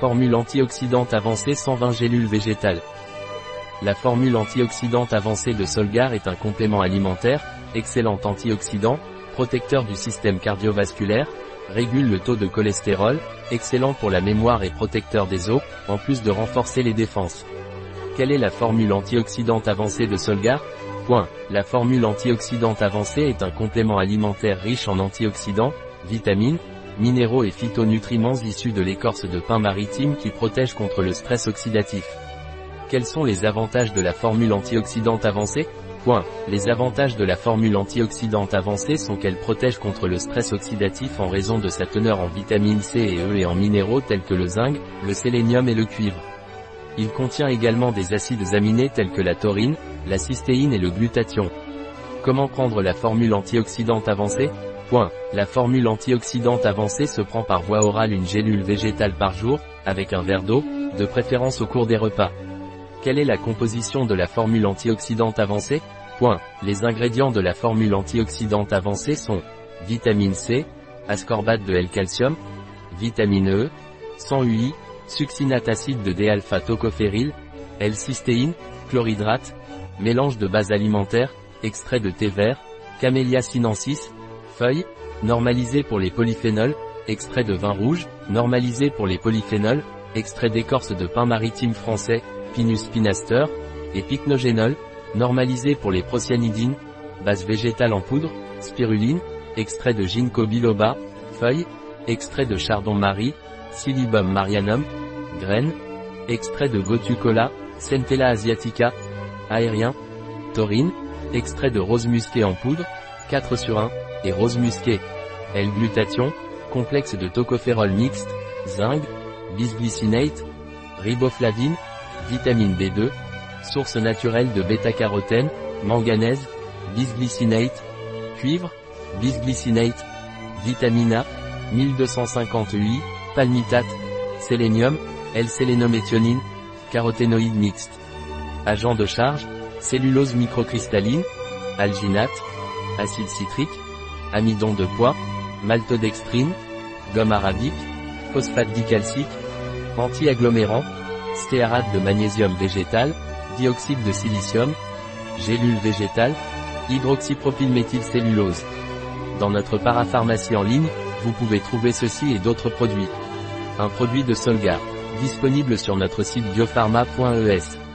Formule antioxydante avancée 120 gélules végétales. La formule antioxydante avancée de Solgar est un complément alimentaire, excellent antioxydant, protecteur du système cardiovasculaire, régule le taux de cholestérol, excellent pour la mémoire et protecteur des os, en plus de renforcer les défenses. Quelle est la formule antioxydante avancée de Solgar? Point. La formule antioxydante avancée est un complément alimentaire riche en antioxydants, vitamines, minéraux et phytonutriments issus de l'écorce de pin maritime qui protège contre le stress oxydatif. Quels sont les avantages de la formule antioxydante avancée? Point. Les avantages de la formule antioxydante avancée sont qu'elle protège contre le stress oxydatif en raison de sa teneur en vitamines C et E et en minéraux tels que le zinc, le sélénium et le cuivre. Il contient également des acides aminés tels que la taurine, la cystéine et le glutathion. Comment prendre la formule antioxydante avancée? La formule antioxydante avancée se prend par voie orale une gélule végétale par jour, avec un verre d'eau, de préférence au cours des repas. Quelle est la composition de la formule antioxydante avancée? Les ingrédients de la formule antioxydante avancée sont vitamine C, ascorbate de L-calcium, vitamine E, 100 UI, succinate acide de D-alpha tocophéryl, L-cystéine, chlorhydrate, mélange de base alimentaire, extrait de thé vert, Camellia sinensis, feuilles, normalisé pour les polyphénols, extrait de vin rouge, normalisé pour les polyphénols, extrait d'écorce de pin maritime français, Pinus pinaster, et pycnogénol, normalisé pour les procyanidines, base végétale en poudre, spiruline, extrait de ginkgo biloba, feuilles, extrait de chardon-marie, Silibum marianum, graines, extrait de gotucola, Centella asiatica, aérien, taurine, extrait de rose musquée en poudre, 4 sur 1, et rose musquée. L-glutathion, complexe de tocophérol mixte, zinc, bisglycinate, riboflavine, vitamine B2, source naturelle de bêta-carotène, manganèse, bisglycinate, cuivre, bisglycinate, vitamine A, 1250 UI, palmitate, sélénium, L-sélénométhionine, caroténoïde mixte. Agent de charge, cellulose microcristalline, alginate, acide citrique, amidon de poids, maltodextrine, gomme arabique, phosphate dicalcique, anti-agglomérant, stéarate de magnésium végétal, dioxyde de silicium, gélule végétale, hydroxypropylméthylcellulose. Dans notre parapharmacie en ligne, vous pouvez trouver ceci et d'autres produits. Un produit de Solgar, disponible sur notre site biopharma.es.